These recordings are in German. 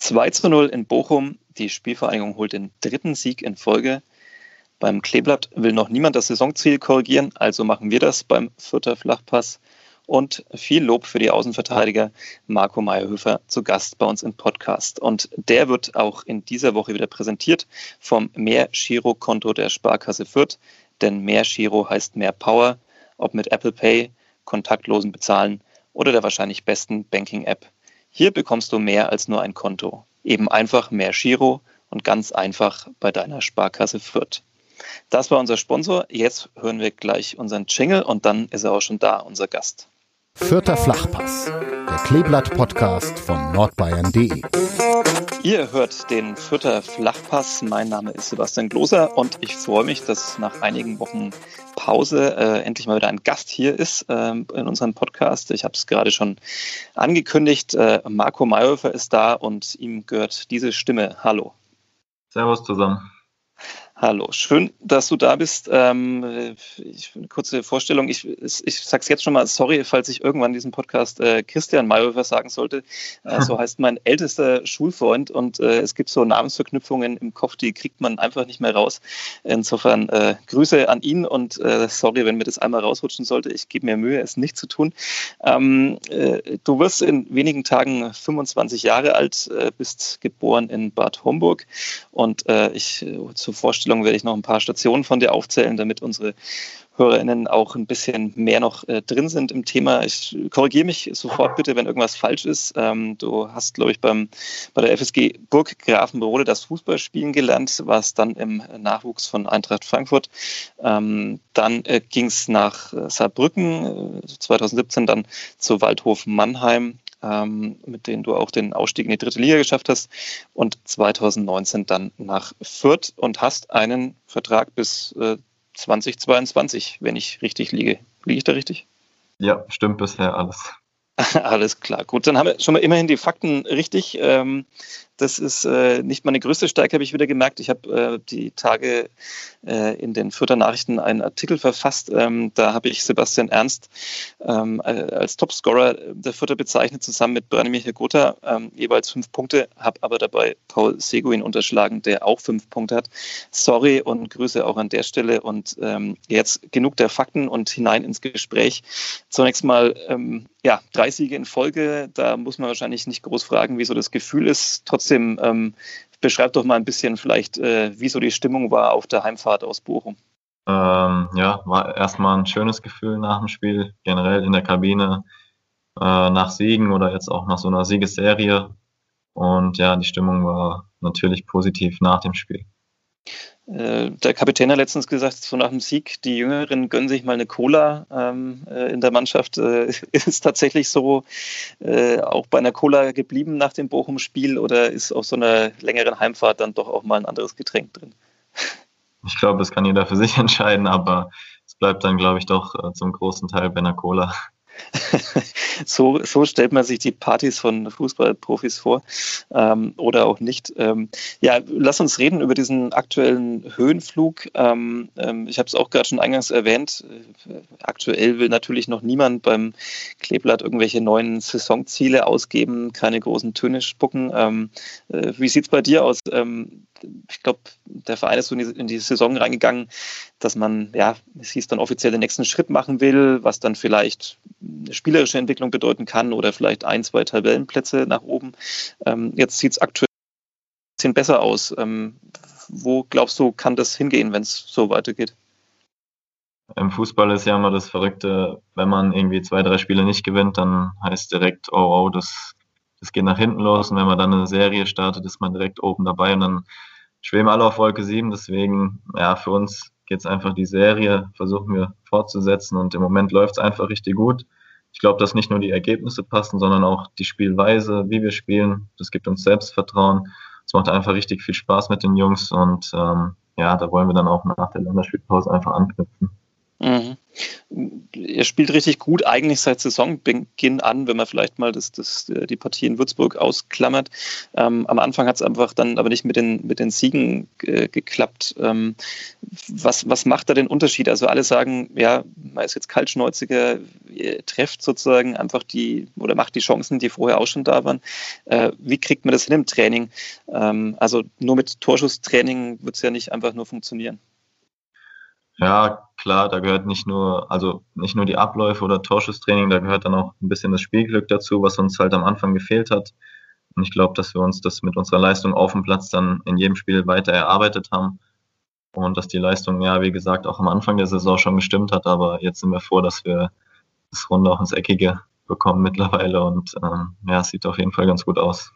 2 zu 0 in Bochum. Die Spielvereinigung holt den dritten Sieg in Folge. Beim Kleeblatt will noch niemand das Saisonziel korrigieren, also machen wir das beim Vierter Flachpass. Und viel Lob für die Außenverteidiger Marco Meyerhöfer zu Gast bei uns im Podcast. Und der wird auch in dieser Woche wieder präsentiert vom Mehr-Giro-Konto der Sparkasse Fürth. Denn Mehr-Giro heißt mehr Power, ob mit Apple Pay, kontaktlosen Bezahlen oder der wahrscheinlich besten Banking-App. Hier bekommst du mehr als nur ein Konto. Eben einfach mehr Giro und ganz einfach bei deiner Sparkasse Fürth. Das war unser Sponsor. Jetzt hören wir gleich unseren Jingle und dann ist er auch schon da, unser Gast. Vierter Flachpass, der Kleeblatt-Podcast von nordbayern.de. Ihr hört den Vierter Flachpass. Mein Name ist Sebastian Gloser und ich freue mich, dass nach einigen Wochen Pause äh, endlich mal wieder ein Gast hier ist äh, in unserem Podcast. Ich habe es gerade schon angekündigt. Äh, Marco Mayhofer ist da und ihm gehört diese Stimme. Hallo. Servus zusammen. Hallo, schön, dass du da bist. Ähm, ich, eine kurze Vorstellung. Ich, ich sage es jetzt schon mal, sorry, falls ich irgendwann diesen Podcast äh, Christian Mayhofer sagen sollte. Äh, so heißt mein ältester Schulfreund und äh, es gibt so Namensverknüpfungen im Kopf, die kriegt man einfach nicht mehr raus. Insofern äh, Grüße an ihn und äh, sorry, wenn mir das einmal rausrutschen sollte. Ich gebe mir Mühe, es nicht zu tun. Ähm, äh, du wirst in wenigen Tagen 25 Jahre alt, bist geboren in Bad Homburg und ich zur Vorstellung Vorstellung werde ich noch ein paar Stationen von dir aufzählen, damit unsere HörerInnen auch ein bisschen mehr noch äh, drin sind im Thema. Ich korrigiere mich sofort bitte, wenn irgendwas falsch ist. Ähm, du hast, glaube ich, beim, bei der FSG Burg Grafenberode das Fußballspielen gelernt, warst dann im Nachwuchs von Eintracht Frankfurt. Ähm, dann äh, ging es nach äh, Saarbrücken, 2017 äh, dann zu Waldhof Mannheim, ähm, mit denen du auch den Ausstieg in die dritte Liga geschafft hast und 2019 dann nach Fürth und hast einen Vertrag bis äh, 2022, wenn ich richtig liege. Liege ich da richtig? Ja, stimmt bisher alles. Alles klar, gut. Dann haben wir schon mal immerhin die Fakten richtig. Ähm, das ist äh, nicht meine größte Stärke, habe ich wieder gemerkt. Ich habe äh, die Tage äh, in den Fürther Nachrichten einen Artikel verfasst. Ähm, da habe ich Sebastian Ernst ähm, als Topscorer der Fürther bezeichnet, zusammen mit Branimir Gotha, ähm, jeweils fünf Punkte, habe aber dabei Paul Seguin unterschlagen, der auch fünf Punkte hat. Sorry und Grüße auch an der Stelle. Und jetzt genug der Fakten und hinein ins Gespräch. Zunächst mal, ja, drei Siege in Folge. Da muss man wahrscheinlich nicht groß fragen, wie so das Gefühl ist. Trotzdem ähm, beschreib doch mal ein bisschen vielleicht, äh, wie die Stimmung war auf der Heimfahrt aus Bochum. Ähm, ja, war erstmal ein schönes Gefühl nach dem Spiel, generell in der Kabine, äh, nach Siegen oder jetzt auch nach so einer Siegesserie. Und ja, die Stimmung war natürlich positiv nach dem Spiel. Äh, der Kapitän hat letztens gesagt, so nach dem Sieg, die Jüngeren gönnen sich mal eine Cola ähm, äh, in der Mannschaft. Äh, ist tatsächlich so äh, auch bei einer Cola geblieben nach dem Bochum-Spiel oder ist auf so einer längeren Heimfahrt dann doch auch mal ein anderes Getränk drin? Ich glaube, das kann jeder für sich entscheiden, aber es bleibt dann, glaube ich, doch äh, zum großen Teil bei einer Cola. so, so stellt man sich die Partys von Fußballprofis vor ähm, oder auch nicht. Ähm, ja, lass uns reden über diesen aktuellen Höhenflug. Ähm, ähm ich habe es auch gerade schon eingangs erwähnt. Aktuell will natürlich noch niemand beim Kleeblatt irgendwelche neuen Saisonziele ausgeben, keine großen Töne spucken. Ähm, äh, wie sieht es bei dir aus? Ähm, ich glaube, der Verein ist so in die, in die, Saison reingegangen, dass man, ja, es hieß dann offiziell den nächsten Schritt machen will, was dann vielleicht eine spielerische Entwicklung bedeuten kann oder vielleicht ein, zwei Tabellenplätze nach oben. Ähm, jetzt sieht es aktuell ein bisschen besser aus. Ähm, wo glaubst du, kann das hingehen, wenn es so weitergeht? Im Fußball ist ja immer das Verrückte, wenn man irgendwie zwei, drei Spiele nicht gewinnt, dann heißt direkt, oh, oh, das, das geht nach hinten los. Und wenn man dann eine Serie startet, ist man direkt oben dabei und dann schweben alle auf Wolke 7. Deswegen, ja, für uns es einfach die Serie, versuchen wir fortzusetzen und im Moment läuft es einfach richtig gut. Ich glaube, dass nicht nur die Ergebnisse passen, sondern auch die Spielweise, wie wir spielen. Das gibt uns Selbstvertrauen. Es macht einfach richtig viel Spaß mit den Jungs und ähm, ja, da wollen wir dann auch nach der Länderspielpause einfach anknüpfen. Mhm. Er spielt richtig gut, eigentlich seit Saisonbeginn an, wenn man vielleicht mal das, das, die Partie in Würzburg ausklammert. Ähm, am Anfang hat es einfach dann aber nicht mit den, mit den Siegen äh, geklappt. Ähm, was, was macht da den Unterschied? Also alle sagen, ja, man ist jetzt kaltschnäuziger, trefft sozusagen einfach die oder macht die Chancen, die vorher auch schon da waren. Äh, wie kriegt man das hin im Training? Ähm, also nur mit Torschusstraining wird es ja nicht einfach nur funktionieren. Ja, klar, da gehört nicht nur, also nicht nur die Abläufe oder Torschusstraining, da gehört dann auch ein bisschen das Spielglück dazu, was uns halt am Anfang gefehlt hat. Und ich glaube, dass wir uns das mit unserer Leistung auf dem Platz dann in jedem Spiel weiter erarbeitet haben. Und dass die Leistung, ja, wie gesagt, auch am Anfang der Saison schon gestimmt hat. Aber jetzt sind wir froh, dass wir das Runde auch ins Eckige bekommen mittlerweile. Und ähm, ja, es sieht auf jeden Fall ganz gut aus.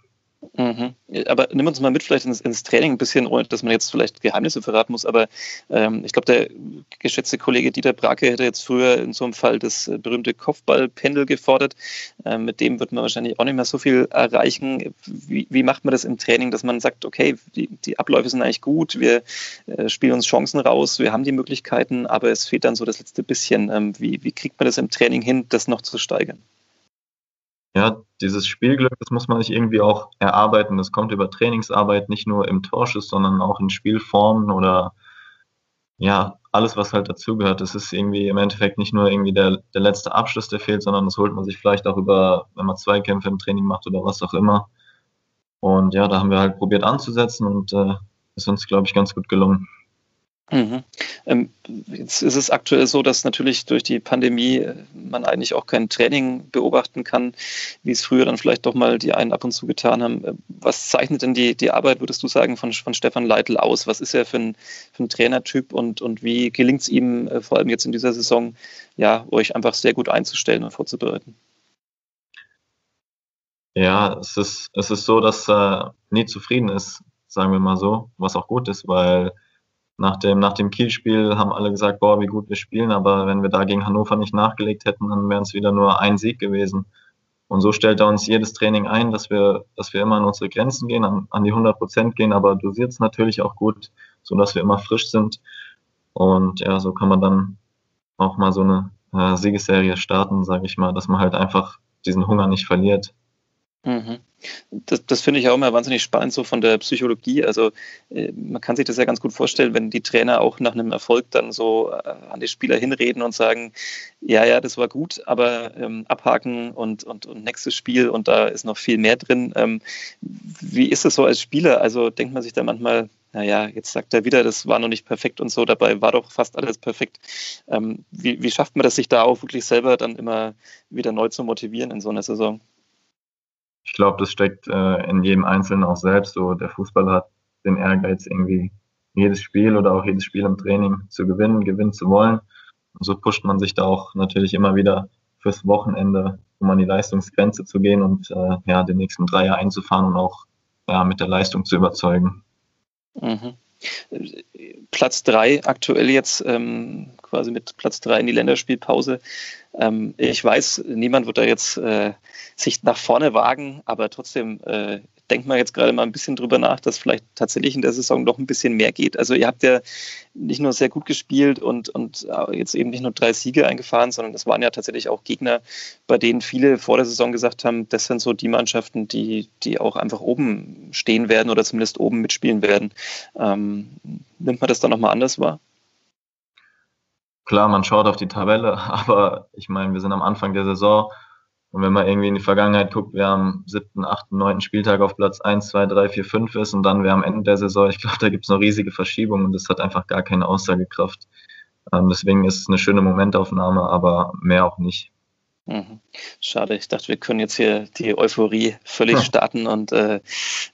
Mhm. Aber nimm uns mal mit vielleicht ins, ins, Training ein bisschen, ohne dass man jetzt vielleicht Geheimnisse verraten muss. Aber ähm, ich glaube, der geschätzte Kollege Dieter Brake hätte jetzt früher in so einem Fall das äh, berühmte Kopfballpendel gefordert. Ähm, mit dem wird man wahrscheinlich auch nicht mehr so viel erreichen. Wie, wie macht man das im Training, dass man sagt, okay, die, die Abläufe sind eigentlich gut, wir äh, spielen uns Chancen raus, wir haben die Möglichkeiten, aber es fehlt dann so das letzte bisschen. Ähm, wie, wie kriegt man das im Training hin, das noch zu steigern? Ja, dieses Spielglück, das muss man sich irgendwie auch erarbeiten. Das kommt über Trainingsarbeit, nicht nur im Torschuss, sondern auch in Spielformen oder ja, alles, was halt dazugehört. Es ist irgendwie im Endeffekt nicht nur irgendwie der, der letzte Abschluss, der fehlt, sondern das holt man sich vielleicht auch über, wenn man Zweikämpfe im Training macht oder was auch immer. Und ja, da haben wir halt probiert anzusetzen und äh, ist uns, glaube ich, ganz gut gelungen. Mhm. Ähm, jetzt ist es aktuell so, dass natürlich durch die Pandemie äh, man eigentlich auch kein Training beobachten kann, wie es früher dann vielleicht doch mal die einen ab und zu getan haben. Äh, was zeichnet denn die, die Arbeit, würdest du sagen, von, von Stefan Leitl aus? Was ist er für ein, für ein Trainertyp und, und wie gelingt es ihm, äh, vor allem jetzt in dieser Saison, ja, euch einfach sehr gut einzustellen und vorzubereiten? Ja, es ist, es ist so, dass er nie zufrieden ist, sagen wir mal so, was auch gut ist, weil nach dem, nach dem Kiel-Spiel haben alle gesagt, boah, wie gut wir spielen, aber wenn wir da gegen Hannover nicht nachgelegt hätten, dann wären es wieder nur ein Sieg gewesen. Und so stellt er uns jedes Training ein, dass wir, dass wir immer an unsere Grenzen gehen, an, an die 100 Prozent gehen, aber dosiert es natürlich auch gut, so dass wir immer frisch sind. Und ja, so kann man dann auch mal so eine äh, Siegesserie starten, sage ich mal, dass man halt einfach diesen Hunger nicht verliert. Mhm. Das, das finde ich auch immer wahnsinnig spannend, so von der Psychologie. Also äh, man kann sich das ja ganz gut vorstellen, wenn die Trainer auch nach einem Erfolg dann so äh, an die Spieler hinreden und sagen, ja, ja, das war gut, aber ähm, abhaken und, und, und nächstes Spiel und da ist noch viel mehr drin. Ähm, wie ist das so als Spieler? Also denkt man sich da manchmal, naja, jetzt sagt er wieder, das war noch nicht perfekt und so, dabei war doch fast alles perfekt. Ähm, wie, wie schafft man das, sich da auch wirklich selber dann immer wieder neu zu motivieren in so einer Saison? Ich glaube, das steckt äh, in jedem Einzelnen auch selbst. So, der Fußballer hat den Ehrgeiz, irgendwie jedes Spiel oder auch jedes Spiel im Training zu gewinnen, gewinnen zu wollen. Und so pusht man sich da auch natürlich immer wieder fürs Wochenende, um an die Leistungsgrenze zu gehen und äh, ja, den nächsten Dreier einzufahren und auch ja, mit der Leistung zu überzeugen. Mhm. Platz drei aktuell jetzt ähm, quasi mit Platz drei in die Länderspielpause. Ähm, ich weiß, niemand wird da jetzt äh, sich nach vorne wagen, aber trotzdem äh, denkt man jetzt gerade mal ein bisschen drüber nach, dass vielleicht tatsächlich in der Saison noch ein bisschen mehr geht. Also ihr habt ja nicht nur sehr gut gespielt und, und äh, jetzt eben nicht nur drei Siege eingefahren, sondern es waren ja tatsächlich auch Gegner, bei denen viele vor der Saison gesagt haben, das sind so die Mannschaften, die, die auch einfach oben stehen werden oder zumindest oben mitspielen werden. Ähm, nimmt man das dann nochmal anders wahr? Klar, man schaut auf die Tabelle, aber ich meine, wir sind am Anfang der Saison und wenn man irgendwie in die Vergangenheit guckt, wer am siebten, achten, neunten Spieltag auf Platz 1, 2, 3, 4, 5 ist und dann wer am Ende der Saison, ich glaube, da gibt es noch riesige Verschiebungen und das hat einfach gar keine Aussagekraft. Ähm, deswegen ist es eine schöne Momentaufnahme, aber mehr auch nicht. Mhm. Schade, ich dachte, wir können jetzt hier die Euphorie völlig starten und äh,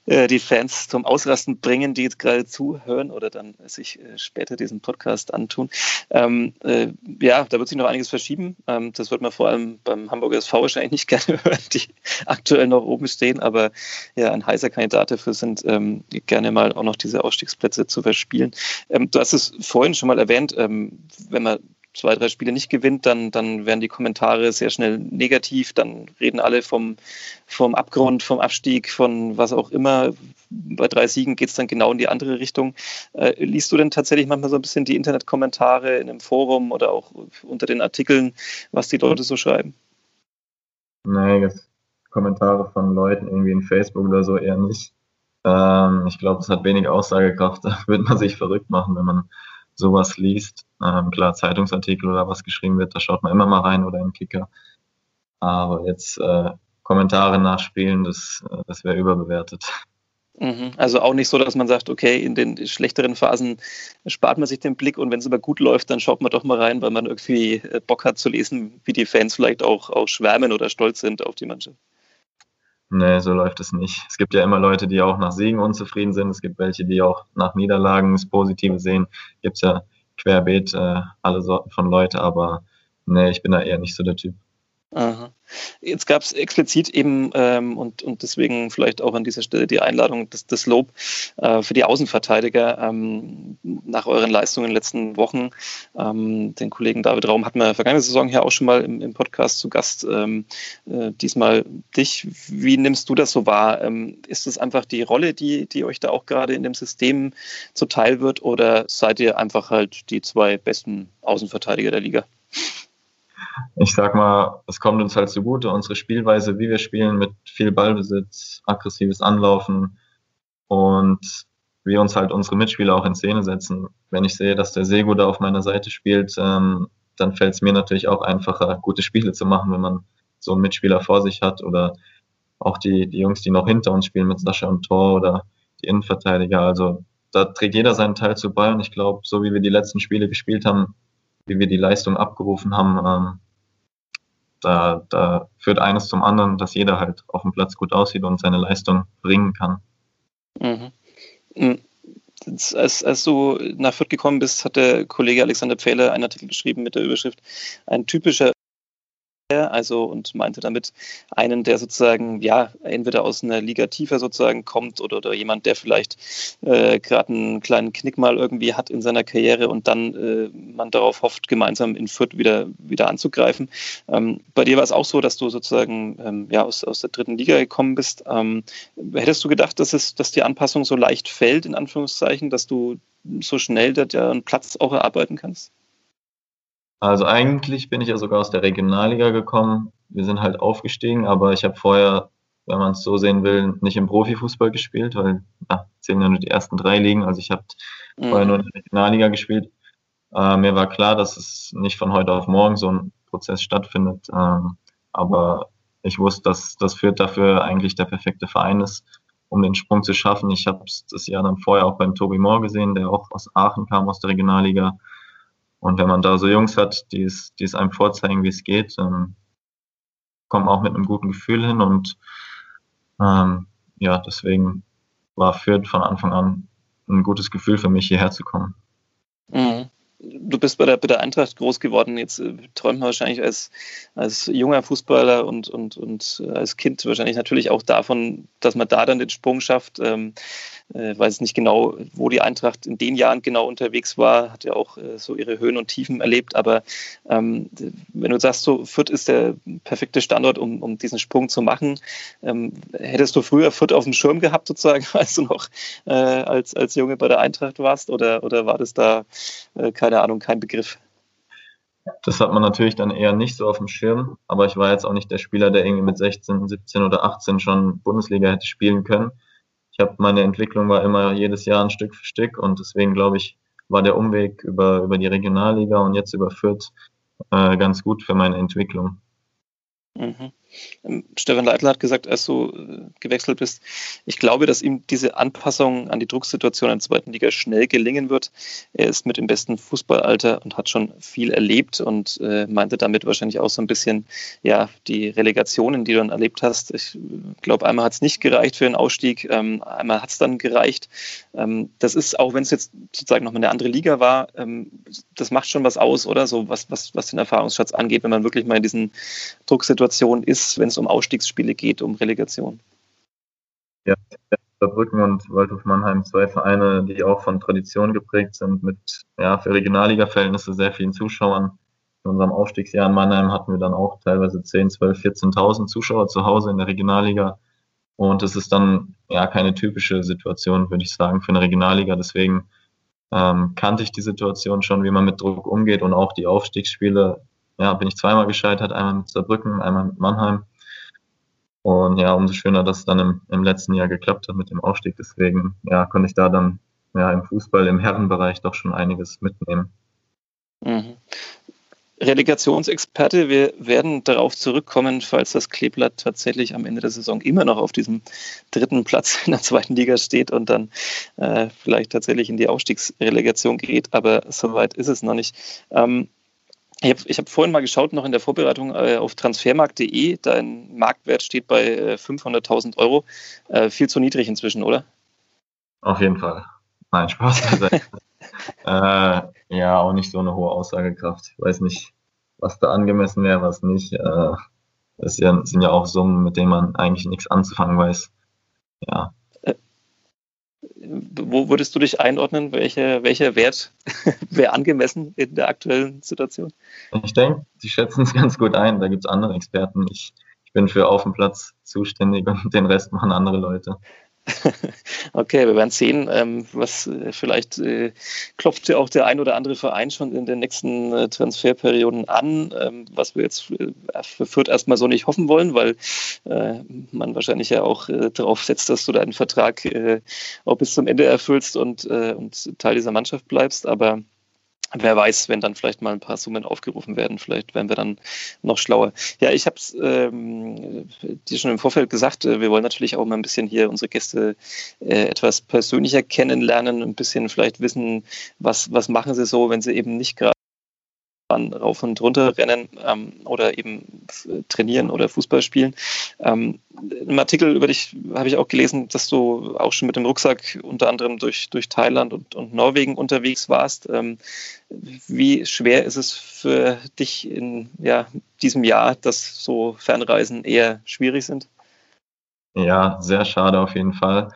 äh, die Fans zum Ausrasten bringen, die jetzt gerade zuhören oder dann sich äh, später diesen Podcast antun. Ähm, äh, ja, da wird sich noch einiges verschieben. Ähm, das wird man vor allem beim Hamburger SV wahrscheinlich nicht gerne hören, die aktuell noch oben stehen, aber ja, ein heißer Kandidat dafür sind, ähm, gerne mal auch noch diese Ausstiegsplätze zu verspielen. Ähm, du hast es vorhin schon mal erwähnt, ähm, wenn man zwei, drei Spiele nicht gewinnt, dann, dann werden die Kommentare sehr schnell negativ, dann reden alle vom, vom Abgrund, vom Abstieg, von was auch immer. Bei drei Siegen geht es dann genau in die andere Richtung. Äh, liest du denn tatsächlich manchmal so ein bisschen die Internetkommentare in einem Forum oder auch unter den Artikeln, was die Leute so schreiben? Nee, das Kommentare von Leuten irgendwie in Facebook oder so eher nicht. Ähm, ich glaube, es hat wenig Aussagekraft. Da wird man sich verrückt machen, wenn man sowas liest. Ähm, klar, Zeitungsartikel oder was geschrieben wird, da schaut man immer mal rein oder im Kicker. Aber jetzt äh, Kommentare nachspielen, das, äh, das wäre überbewertet. Mhm. Also auch nicht so, dass man sagt, okay, in den schlechteren Phasen spart man sich den Blick und wenn es aber gut läuft, dann schaut man doch mal rein, weil man irgendwie äh, Bock hat zu lesen, wie die Fans vielleicht auch, auch schwärmen oder stolz sind auf die Mannschaft. Nee, so läuft es nicht. Es gibt ja immer Leute, die auch nach Siegen unzufrieden sind. Es gibt welche, die auch nach Niederlagen das Positive sehen. Gibt es ja querbeet äh, alle Sorten von Leute, aber nee, ich bin da eher nicht so der Typ. Aha. Jetzt gab es explizit eben ähm, und, und deswegen vielleicht auch an dieser Stelle die Einladung, das, das Lob äh, für die Außenverteidiger ähm, nach euren Leistungen in den letzten Wochen. Ähm, den Kollegen David Raum hatten wir vergangene Saison hier auch schon mal im, im Podcast zu Gast. Ähm, äh, diesmal dich. Wie nimmst du das so wahr? Ähm, ist es einfach die Rolle, die, die euch da auch gerade in dem System zuteil wird oder seid ihr einfach halt die zwei besten Außenverteidiger der Liga? Ich sag mal, es kommt uns halt zugute, unsere Spielweise, wie wir spielen, mit viel Ballbesitz, aggressives Anlaufen und wir uns halt unsere Mitspieler auch in Szene setzen. Wenn ich sehe, dass der Sego da auf meiner Seite spielt, ähm, dann fällt es mir natürlich auch einfacher, gute Spiele zu machen, wenn man so einen Mitspieler vor sich hat oder auch die, die Jungs, die noch hinter uns spielen mit Sascha und Tor oder die Innenverteidiger. Also da trägt jeder seinen Teil zu bei und ich glaube, so wie wir die letzten Spiele gespielt haben, wie wir die Leistung abgerufen haben, ähm, da, da führt eines zum anderen, dass jeder halt auf dem Platz gut aussieht und seine Leistung bringen kann. Mhm. mhm. Als, als du nach Fürth gekommen bist, hat der Kollege Alexander Pfähle einen Artikel geschrieben mit der Überschrift Ein typischer also und meinte damit einen, der sozusagen ja entweder aus einer Liga tiefer sozusagen kommt oder, oder jemand, der vielleicht äh, gerade einen kleinen Knick mal irgendwie hat in seiner Karriere und dann äh, man darauf hofft, gemeinsam in Fürth wieder, wieder anzugreifen. Ähm, bei dir war es auch so, dass du sozusagen ähm, ja, aus, aus der dritten Liga gekommen bist. Ähm, hättest du gedacht, dass, es, dass die Anpassung so leicht fällt, in Anführungszeichen, dass du so schnell da einen Platz auch erarbeiten kannst? Also eigentlich bin ich ja sogar aus der Regionalliga gekommen. Wir sind halt aufgestiegen, aber ich habe vorher, wenn man es so sehen will, nicht im Profifußball gespielt, weil ja, zählen ja nur die ersten drei Ligen. Also ich habe mhm. vorher nur in der Regionalliga gespielt. Äh, mir war klar, dass es nicht von heute auf morgen so ein Prozess stattfindet. Ähm, aber ich wusste, dass das Fürth dafür eigentlich der perfekte Verein ist, um den Sprung zu schaffen. Ich habe das Jahr dann vorher auch beim Tobi Moore gesehen, der auch aus Aachen kam, aus der Regionalliga. Und wenn man da so Jungs hat, die es, die es einem vorzeigen, wie es geht, ähm, kommt man auch mit einem guten Gefühl hin. Und ähm, ja, deswegen war Fürth von Anfang an ein gutes Gefühl für mich, hierher zu kommen. Mhm du bist bei der, bei der Eintracht groß geworden. Jetzt äh, träumt man wahrscheinlich als, als junger Fußballer und, und, und äh, als Kind wahrscheinlich natürlich auch davon, dass man da dann den Sprung schafft. Ähm, äh, weiß nicht genau, wo die Eintracht in den Jahren genau unterwegs war, hat ja auch äh, so ihre Höhen und Tiefen erlebt. Aber ähm, wenn du sagst, so Fürth ist der perfekte Standort, um, um diesen Sprung zu machen, ähm, hättest du früher Fürth auf dem Schirm gehabt, sozusagen, als du noch äh, als, als Junge bei der Eintracht warst? Oder, oder war das da äh, keine Ahnung, kein Begriff? Das hat man natürlich dann eher nicht so auf dem Schirm, aber ich war jetzt auch nicht der Spieler, der irgendwie mit 16, 17 oder 18 schon Bundesliga hätte spielen können ich habe meine Entwicklung war immer jedes Jahr ein Stück für Stück und deswegen glaube ich, war der Umweg über, über die Regionalliga und jetzt über Fürth äh, ganz gut für meine Entwicklung. Mhm. Ähm, Stefan Leitl hat gesagt, als du äh, gewechselt bist, ich glaube, dass ihm diese Anpassung an die Drucksituation in der zweiten Liga schnell gelingen wird. Er ist mit dem besten Fußballalter und hat schon viel erlebt und äh, meinte damit wahrscheinlich auch so ein bisschen, ja, die Relegationen, die du dann erlebt hast. Ich glaube, einmal hat es nicht gereicht für den Ausstieg, ähm, einmal hat es dann gereicht. Ähm, das ist, auch wenn es jetzt sozusagen noch mal eine andere Liga war, ähm, das macht schon was aus, oder? So was, was, was den Erfahrungsschatz angeht, wenn man wirklich mal in diesen Drucksituationen ist ist, wenn es um Ausstiegsspiele geht, um Relegation. Ja, Saarbrücken und Waldhof Mannheim, zwei Vereine, die auch von Tradition geprägt sind, mit ja, für Regionalliga-Verhältnisse sehr vielen Zuschauern. in unserem Aufstiegsjahr in Mannheim hatten wir dann auch teilweise 10, 12, 14.000 Zuschauer zu Hause in der Regionalliga. Und es ist dann ja keine typische Situation, würde ich sagen, für eine Regionalliga. Deswegen ähm, kannte ich die Situation schon, wie man mit Druck umgeht und auch die Aufstiegsspiele. Ja, bin ich zweimal gescheitert, einmal mit Saarbrücken, einmal mit Mannheim. Und ja, umso schöner, dass es dann im, im letzten Jahr geklappt hat mit dem Aufstieg. Deswegen ja, konnte ich da dann ja, im Fußball, im Herrenbereich doch schon einiges mitnehmen. Mhm. Relegationsexperte, wir werden darauf zurückkommen, falls das Kleeblatt tatsächlich am Ende der Saison immer noch auf diesem dritten Platz in der zweiten Liga steht und dann äh, vielleicht tatsächlich in die Aufstiegsrelegation geht, aber soweit ist es noch nicht. Ähm, ich habe hab vorhin mal geschaut, noch in der Vorbereitung äh, auf transfermarkt.de. Dein Marktwert steht bei äh, 500.000 Euro. Äh, viel zu niedrig inzwischen, oder? Auf jeden Fall. Nein, Spaß. äh, ja, auch nicht so eine hohe Aussagekraft. Ich weiß nicht, was da angemessen wäre, was nicht. Äh, das sind ja auch Summen, mit denen man eigentlich nichts anzufangen weiß. Ja. Wo würdest du dich einordnen? Welche, welcher Wert wäre angemessen in der aktuellen Situation? Ich denke, die schätzen es ganz gut ein. Da gibt es andere Experten. Ich, ich bin für auf dem Platz zuständig und den Rest machen andere Leute. Okay, wir werden sehen, ähm, was äh, vielleicht äh, klopft ja auch der ein oder andere Verein schon in den nächsten äh, Transferperioden an, ähm, was wir jetzt für Fürth erstmal so nicht hoffen wollen, weil man wahrscheinlich ja auch darauf setzt, dass du deinen Vertrag auch bis zum Ende erfüllst und, und Teil dieser Mannschaft bleibst. Aber wer weiß, wenn dann vielleicht mal ein paar Summen aufgerufen werden, vielleicht werden wir dann noch schlauer. Ja, ich habe es ähm, dir schon im Vorfeld gesagt, äh, wir wollen natürlich auch mal ein bisschen hier unsere Gäste äh, etwas persönlicher kennenlernen, ein bisschen vielleicht wissen, was, was machen sie so, wenn sie eben nicht gerade Bahn rauf und runter rennen ähm, oder eben trainieren oder Fußball spielen. Ähm, Im Artikel über dich habe ich auch gelesen, dass du auch schon mit dem Rucksack unter anderem durch, durch Thailand und, und Norwegen unterwegs warst. Ähm, wie schwer ist es für dich in ja, diesem Jahr, dass so Fernreisen eher schwierig sind? Ja, sehr schade auf jeden Fall.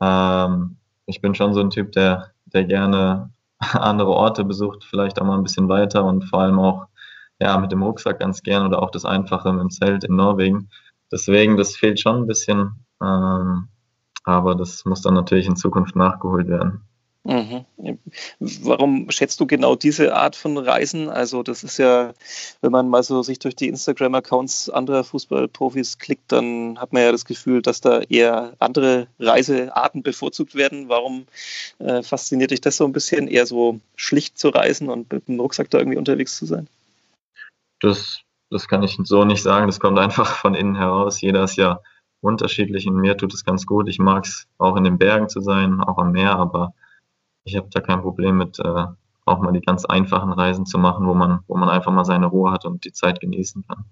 Ähm, ich bin schon so ein Typ, der, der gerne andere Orte besucht, vielleicht auch mal ein bisschen weiter und vor allem auch ja, mit dem Rucksack ganz gern oder auch das Einfache dem Zelt in Norwegen. Deswegen, das fehlt schon ein bisschen, ähm, aber das muss dann natürlich in Zukunft nachgeholt werden. Mhm. Warum schätzt du genau diese Art von Reisen? Also das ist ja, wenn man mal so sich durch die Instagram-Accounts anderer Fußballprofis klickt, dann hat man ja das Gefühl, dass da eher andere Reisearten bevorzugt werden. Warum äh, fasziniert dich das so ein bisschen, eher so schlicht zu reisen und mit dem Rucksack da irgendwie unterwegs zu sein? Das, das kann ich so nicht sagen. Das kommt einfach von innen heraus. Jeder ist ja unterschiedlich und mir tut es ganz gut. Ich mag es auch in den Bergen zu sein, auch am Meer, aber ich habe da kein Problem mit, äh, auch mal die ganz einfachen Reisen zu machen, wo man, wo man einfach mal seine Ruhe hat und die Zeit genießen kann.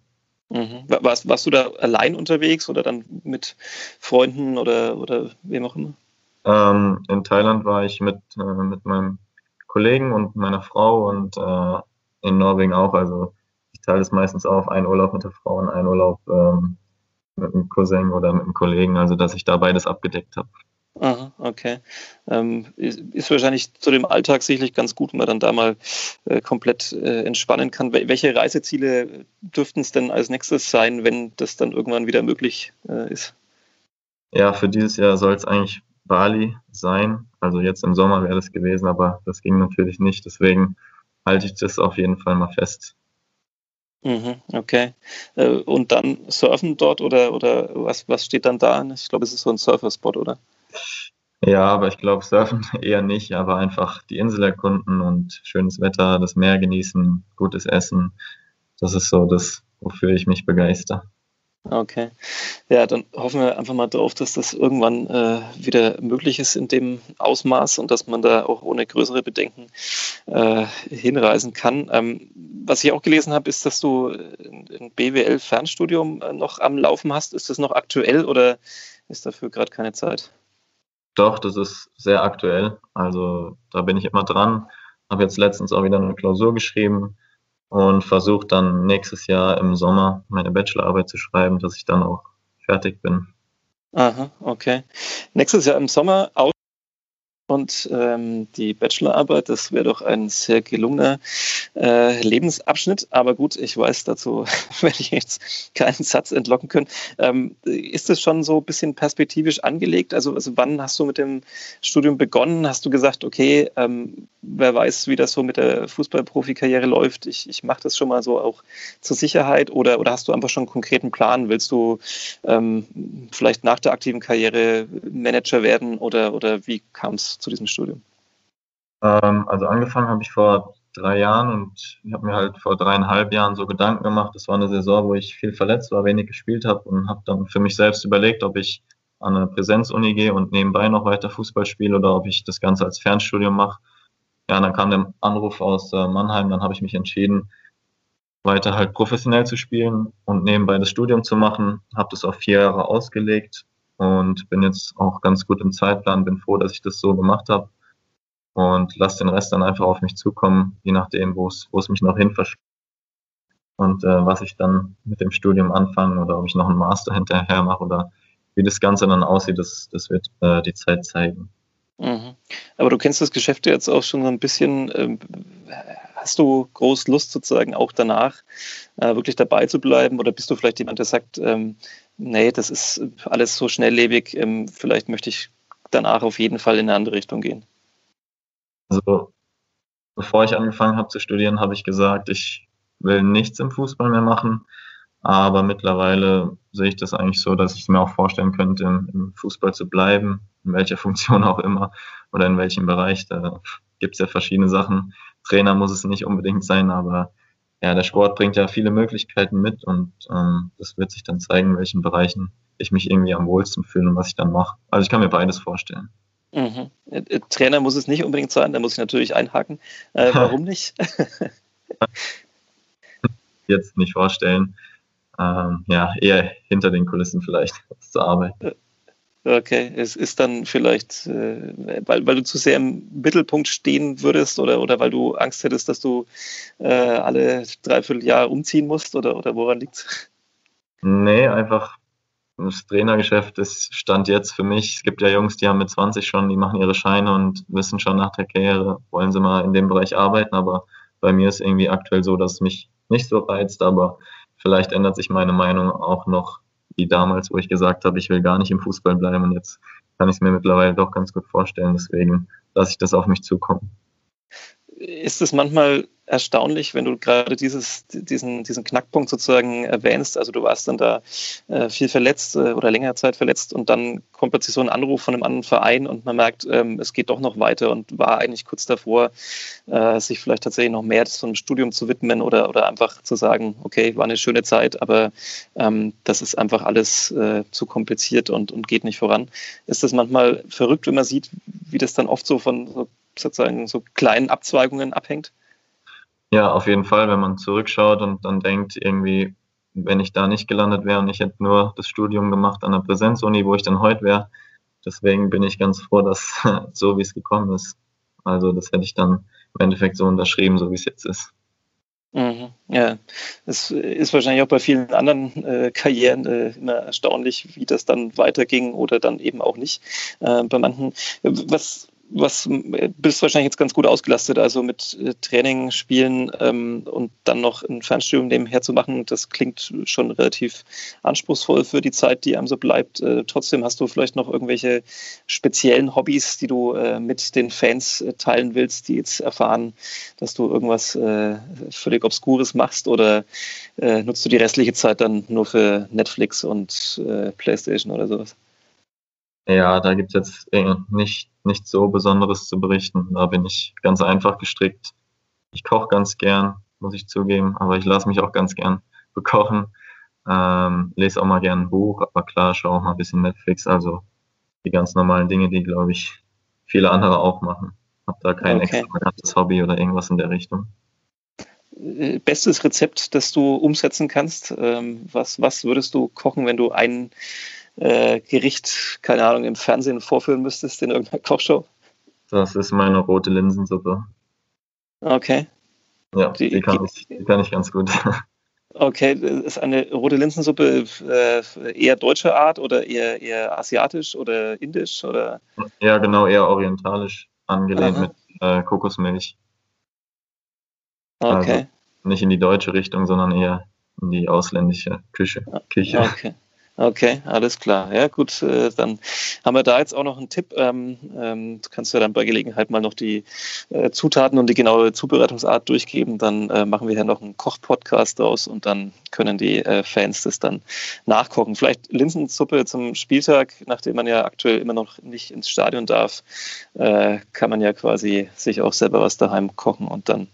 Mhm. Warst, warst du da allein unterwegs oder dann mit Freunden oder, oder wem auch immer? Ähm, in Thailand war ich mit, äh, mit meinem Kollegen und meiner Frau und äh, in Norwegen auch. Also ich teile es meistens auf, einen Urlaub mit der Frau und einen Urlaub ähm, mit einem Cousin oder mit einem Kollegen, also dass ich da beides abgedeckt habe. Aha, okay. Ähm, ist, wahrscheinlich zu dem Alltag sicherlich ganz gut, wenn man dann da mal äh, komplett äh, entspannen kann. Welche Reiseziele dürften es denn als nächstes sein, wenn das dann irgendwann wieder möglich äh, ist? Ja, für dieses Jahr soll es eigentlich Bali sein. Also jetzt im Sommer wäre das gewesen, aber das ging natürlich nicht. Deswegen halte ich das auf jeden Fall mal fest. Mhm, okay. Äh, und dann surfen dort oder, oder was, was steht dann da? Ich glaube, es ist so ein Surferspot, oder? Ja, aber ich glaube, surfen eher nicht, aber einfach die Insel erkunden und schönes Wetter, das Meer genießen, gutes Essen. Das ist so das, wofür ich mich begeister. Okay. Ja, dann hoffen wir einfach mal drauf, dass das irgendwann äh, wieder möglich ist in dem Ausmaß und dass man da auch ohne größere Bedenken äh, hinreisen kann. Ähm, was ich auch gelesen habe, ist, dass du ein BWL-Fernstudium äh, noch am Laufen hast. Ist das noch aktuell oder ist dafür gerade keine Zeit? Doch, das ist sehr aktuell. Also da bin ich immer dran. Habe jetzt letztens auch wieder eine Klausur geschrieben und versuche dann nächstes Jahr im Sommer meine Bachelorarbeit zu schreiben, dass ich dann auch fertig bin. Aha, okay. Nächstes Jahr im Sommer und ähm, die Bachelorarbeit. Das wäre doch ein sehr gelungener äh, Lebensabschnitt. Aber gut, ich weiß, dazu werde ich jetzt keinen Satz entlocken können. Ähm, ist das schon so ein bisschen perspektivisch angelegt? Also, also wann hast du mit dem Studium begonnen? Hast du gesagt, okay, ähm, wer weiß, wie das so mit der Fußballprofikarriere läuft? Ich, ich mache das schon mal so auch zur Sicherheit. Oder, oder hast du einfach schon einen konkreten Plan? Willst du ähm, vielleicht nach der aktiven Karriere Manager werden oder, oder wie kam es zu diesem Studium? Ähm, also angefangen habe ich vor drei Jahren und ich habe mir halt vor dreieinhalb Jahren so Gedanken gemacht. Das war eine Saison, wo ich viel verletzt war, wenig gespielt habe und habe dann für mich selbst überlegt, ob ich an eine Präsenzuni gehe und nebenbei noch weiter Fußball spiele oder ob ich das Ganze als Fernstudium mache. Ja, dann kam der Anruf aus äh, Mannheim, dann habe ich mich entschieden, weiter halt professionell zu spielen und nebenbei das Studium zu machen. Habe das auf vier Jahre ausgelegt und bin jetzt auch ganz gut im Zeitplan, bin froh, dass ich das so gemacht habe und lasse den Rest dann einfach auf mich zukommen, je nachdem, wo es, mich noch hin verschlägt und äh, was ich dann mit dem Studium anfange oder ob ich noch einen Master hinterher mache oder wie das Ganze dann aussieht, das, das wird äh, die Zeit zeigen. Mhm. Aber du kennst das Geschäft jetzt auch schon so ein bisschen. Ähm, hast du groß Lust sozusagen auch danach äh, wirklich dabei zu bleiben oder bist du vielleicht jemand, der sagt, ähm, nee, das ist alles so schnelllebig, ähm, vielleicht möchte ich danach auf jeden Fall in eine andere Richtung gehen? Also, bevor ich angefangen habe zu studieren, habe ich gesagt, ich will nichts im Fußball mehr machen. Aber mittlerweile sehe ich das eigentlich so, dass ich mir auch vorstellen könnte, im, Fußball zu bleiben, in welcher Funktion auch immer oder in welchem Bereich. Da gibt es ja verschiedene Sachen. Trainer muss es nicht unbedingt sein, aber ja, der Sport bringt ja viele Möglichkeiten mit und ähm, das wird sich dann zeigen, in welchen Bereichen ich mich irgendwie am wohlsten fühle und was ich dann mache. Also ich kann mir beides vorstellen. Mhm. Äh, Trainer muss es nicht unbedingt sein, da muss ich natürlich einhaken. Äh, warum nicht? Jetzt nicht vorstellen. Ähm, ja, eher hinter den Kulissen vielleicht zur Arbeit. Okay, es ist dann vielleicht, äh, weil, weil du zu sehr im Mittelpunkt stehen würdest oder, oder weil du Angst hättest, dass du äh, alle dreiviertel Jahre umziehen musst oder, oder woran es? Nee, einfach das Trainergeschäft ist Stand jetzt für mich. Es gibt ja Jungs, die haben mit 20 schon, die machen ihre Scheine und wissen schon nach der Karriere, wollen sie mal in dem Bereich arbeiten. Aber bei mir ist irgendwie aktuell so, dass es mich nicht so reizt. Aber vielleicht ändert sich meine Meinung auch noch wie damals, wo ich gesagt habe, ich will gar nicht im Fußball bleiben und jetzt kann ich es mir mittlerweile doch ganz gut vorstellen. Deswegen lasse ich das auf mich zukommen. Ist es manchmal erstaunlich, wenn du gerade dieses, diesen, diesen Knackpunkt sozusagen erwähnst. Also du warst dann da äh, viel verletzt äh, oder längere Zeit verletzt und dann kommt plötzlich so ein Anruf von einem anderen Verein und man merkt, ähm, es geht doch noch weiter und war eigentlich kurz davor, äh, sich vielleicht tatsächlich noch mehr einem Studium zu widmen oder, oder einfach zu sagen, okay, war eine schöne Zeit, aber ähm, das ist einfach alles äh, zu kompliziert und, und geht nicht voran. Ist das manchmal verrückt, wenn man sieht, wie das dann oft so von so, sozusagen so kleinen Abzweigungen abhängt? Ja, auf jeden Fall, wenn man zurückschaut und dann denkt, irgendwie, wenn ich da nicht gelandet wäre und ich hätte nur das Studium gemacht an der Präsenzuni, wo ich dann heute wäre. Deswegen bin ich ganz froh, dass so wie es gekommen ist. Also das hätte ich dann im Endeffekt so unterschrieben, so wie es jetzt ist. Mhm, ja, es ist wahrscheinlich auch bei vielen anderen äh, Karrieren äh, immer erstaunlich, wie das dann weiterging oder dann eben auch nicht. Äh, bei manchen, was was bist wahrscheinlich jetzt ganz gut ausgelastet, also mit äh, Training, Spielen ähm, und dann noch ein Fernstudium nebenher zu machen, das klingt schon relativ anspruchsvoll für die Zeit, die einem so bleibt. Äh, trotzdem hast du vielleicht noch irgendwelche speziellen Hobbys, die du äh, mit den Fans äh, teilen willst, die jetzt erfahren, dass du irgendwas äh, völlig Obskures machst oder äh, nutzt du die restliche Zeit dann nur für Netflix und Playstation oder sowas? Ja, da gibt es jetzt nicht, nicht so Besonderes zu berichten. Da bin ich ganz einfach gestrickt. Ich koche ganz gern, muss ich zugeben, aber ich lasse mich auch ganz gern bekochen. Ähm, lese auch mal gern ein Buch, aber klar, schaue auch mal ein bisschen Netflix. Also die ganz normalen Dinge, die, glaube ich, viele andere auch machen. Hab da kein okay. extravagantes Hobby oder irgendwas in der Richtung. Äh, bestes Rezept, das du umsetzen kannst? Ähm, was, was würdest du kochen, wenn du einen äh, Gericht, keine Ahnung, im Fernsehen vorführen müsstest in irgendeiner Kochshow? Das ist meine rote Linsensuppe. Okay. Ja, die, die, kann, ich, die kann ich ganz gut. Okay, ist eine rote Linsensuppe äh, eher deutscher Art oder eher, eher asiatisch oder indisch oder? Ja, genau, eher orientalisch angelehnt Aha. mit äh, Kokosmilch. Okay. Also nicht in die deutsche Richtung, sondern eher in die ausländische Küche. Küche. Okay. Okay, alles klar. Ja, gut, äh, dann haben wir da jetzt auch noch einen Tipp. Ähm, ähm, kannst du ja dann bei Gelegenheit mal noch die äh, Zutaten und die genaue Zubereitungsart durchgeben. Dann äh, machen wir ja noch einen Koch-Podcast draus und dann können die Fans das dann nachkochen. Vielleicht Linsensuppe zum Spieltag, nachdem man ja aktuell immer noch nicht ins Stadion darf, kann man ja quasi sich auch selber was daheim kochen und dann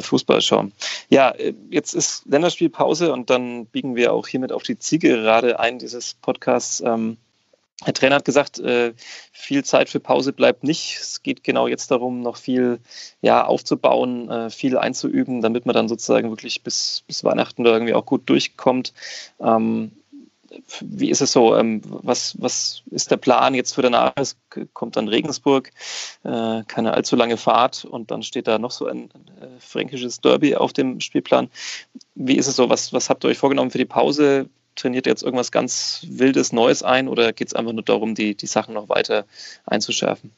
Fußball schauen. Ja, äh, jetzt ist Länderspielpause und dann biegen wir auch hiermit auf die Zielgerade ein dieses Podcasts. Ähm, der Trainer hat gesagt, äh, viel Zeit für Pause bleibt nicht. Es geht genau jetzt darum, noch viel ja, aufzubauen, viel einzuüben, damit man dann sozusagen wirklich bis, bis Weihnachten da irgendwie auch gut durchkommt. Ähm, wie ist es so? Ähm, was, was ist der Plan jetzt für danach? Es kommt dann Regensburg, äh, keine allzu lange Fahrt und dann steht da noch so ein äh, fränkisches Derby auf dem Spielplan. Wie ist es so? Was, was habt ihr euch vorgenommen für die Pause? Trainiert ihr jetzt irgendwas ganz Wildes, Neues ein oder geht es einfach nur darum, die, die Sachen noch weiter einzuschärfen?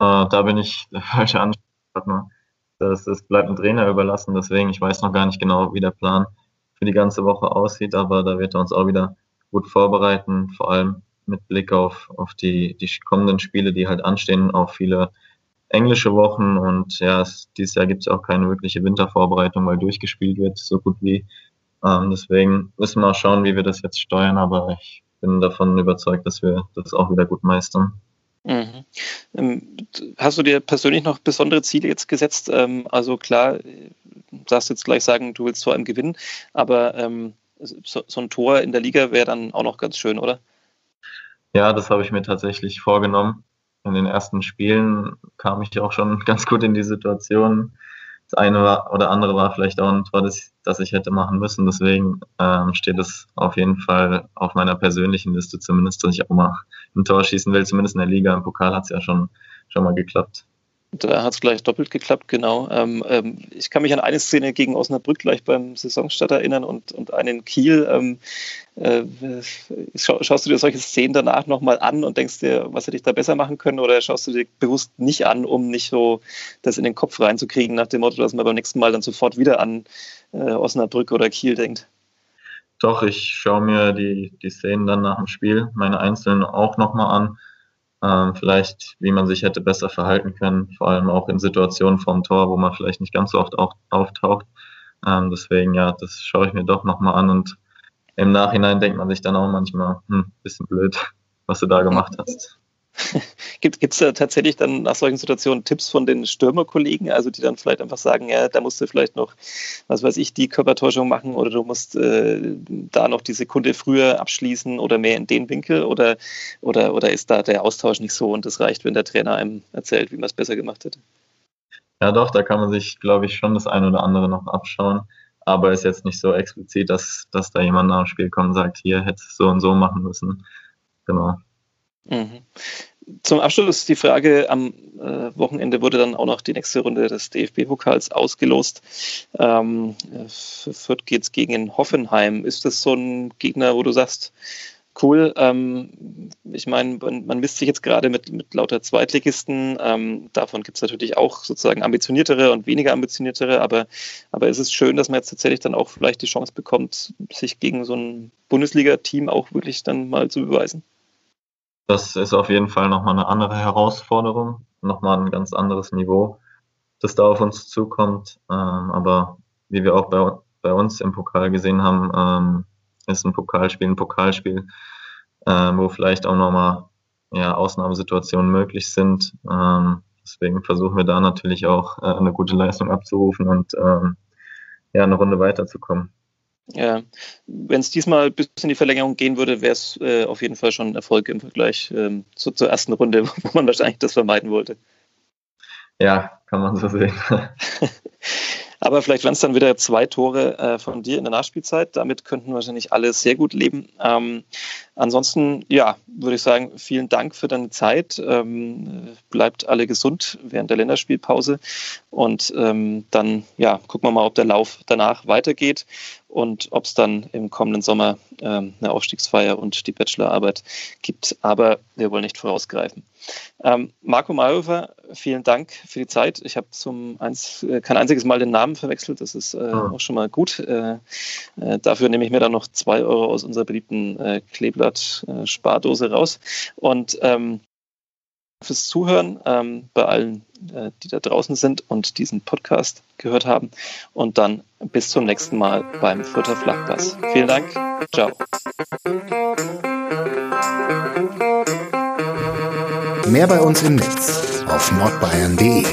Äh, da bin ich der falsche Ansprechpartner. Das, das bleibt dem Trainer überlassen, deswegen ich weiß noch gar nicht genau, wie der Plan ist für die ganze Woche aussieht, aber da wird er uns auch wieder gut vorbereiten, vor allem mit Blick auf, auf die, die kommenden Spiele, die halt anstehen, auch viele englische Wochen und ja, es, dieses Jahr gibt es auch keine wirkliche Wintervorbereitung, weil durchgespielt wird, so gut wie. Ähm, deswegen müssen wir auch schauen, wie wir das jetzt steuern, aber ich bin davon überzeugt, dass wir das auch wieder gut meistern. Mhm. Ähm, hast du dir persönlich noch besondere Ziele jetzt gesetzt? Ähm, also klar, darfst jetzt gleich sagen, du willst vor allem gewinnen, aber ähm, so, ein Tor in der Liga wäre dann auch noch ganz schön, oder? Ja, das habe ich mir tatsächlich vorgenommen. In den ersten Spielen kam ich auch schon ganz gut in die Situation. Das eine oder andere war vielleicht auch ein Tor, das, das ich hätte machen müssen. Deswegen ähm, steht es auf jeden Fall auf meiner persönlichen Liste zumindest, dass ich auch mal ein Tor schießen will. Zumindest in der Liga. Im Pokal hat es ja schon, schon mal geklappt. Da hat es gleich doppelt geklappt, genau. Ähm, ähm, ich kann mich an eine Szene gegen Osnabrück gleich beim Saisonstart erinnern und, und einen Kiel. Ähm, äh, scha schaust du dir solche Szenen danach nochmal an und denkst dir, was hätte ich da besser machen können? Oder schaust du dir bewusst nicht an, um nicht so das in den Kopf reinzukriegen, nach dem Motto, dass man beim nächsten Mal dann sofort wieder an äh, Osnabrück oder Kiel denkt? Doch, ich schaue mir die, die Szenen dann nach dem Spiel, meine einzelnen auch nochmal an ähm, vielleicht, wie man sich hätte besser verhalten können, vor allem auch in Situationen vom Tor, wo man vielleicht nicht ganz so oft auch, auftaucht. Ähm, deswegen, ja, das schaue ich mir doch nochmal an und im Nachhinein denkt man sich dann auch manchmal, hm, bisschen blöd, was du da gemacht hast. Gibt es da tatsächlich dann nach solchen Situationen Tipps von den Stürmerkollegen, also die dann vielleicht einfach sagen, ja, da musst du vielleicht noch, was weiß ich, die Körpertäuschung machen oder du musst äh, da noch die Sekunde früher abschließen oder mehr in den Winkel oder, oder, oder ist da der Austausch nicht so und es reicht, wenn der Trainer einem erzählt, wie man es besser gemacht hätte? Ja, doch, da kann man sich, glaube ich, schon das eine oder andere noch abschauen. Aber ist jetzt nicht so explizit, dass, dass da jemand nach dem Spiel kommt und sagt, hier hättest du so und so machen müssen. Genau. Mhm. Zum Abschluss die Frage, am äh, Wochenende wurde dann auch noch die nächste Runde des DFB-Pokals ausgelost. Ähm, Fürth geht es gegen Hoffenheim. Ist das so ein Gegner, wo du sagst, cool, ähm, ich meine, man, man, misst sich jetzt gerade mit, mit lauter Zweitligisten. Ähm, davon gibt es natürlich auch sozusagen ambitioniertere und weniger ambitioniertere, aber, aber es ist schön, dass man jetzt tatsächlich dann auch vielleicht die Chance bekommt, sich gegen so ein Bundesliga-Team auch wirklich dann mal zu beweisen. Das ist auf jeden Fall nochmal eine andere Herausforderung, nochmal ein ganz anderes Niveau, das da auf uns zukommt. Ähm, aber wie wir auch bei, bei uns im Pokal gesehen haben, ähm, ist ein Pokalspiel ein Pokalspiel, äh, wo vielleicht auch nochmal ja, Ausnahmesituationen möglich sind. Ähm, deswegen versuchen wir da natürlich auch äh, eine gute Leistung abzurufen und ähm, ja, eine Runde weiterzukommen. Ja, wenn es diesmal bis in die Verlängerung gehen würde, wäre es äh, auf jeden Fall schon ein Erfolg im Vergleich ähm, zu, zur ersten Runde, wo man wahrscheinlich das vermeiden wollte. Ja, kann man so sehen. Aber vielleicht werden es dann wieder zwei Tore äh, von dir in der Nachspielzeit. Damit könnten wahrscheinlich alle sehr gut leben. Ähm, ansonsten, ja, würde ich sagen, vielen Dank für deine Zeit. Ähm, bleibt alle gesund während der Länderspielpause. Und ähm, dann, ja, gucken wir mal, ob der Lauf danach weitergeht und ob es dann im kommenden Sommer ähm, eine Aufstiegsfeier und die Bachelorarbeit gibt. Aber wir wollen nicht vorausgreifen. Ähm, Marco Mayhofer, vielen Dank für die Zeit. Ich habe zum eins, äh, kein einziges Mal den Namen verwechselt. Das ist äh, auch schon mal gut. Äh, äh, dafür nehme ich mir dann noch zwei Euro aus unserer beliebten äh, Kleeblatt-Spardose raus. Und ähm, fürs Zuhören ähm, bei allen, äh, die da draußen sind und diesen Podcast gehört haben. Und dann bis zum nächsten Mal beim Futter Flachpass. Vielen Dank. Ciao. Mehr bei uns im Netz auf nordbayern.de.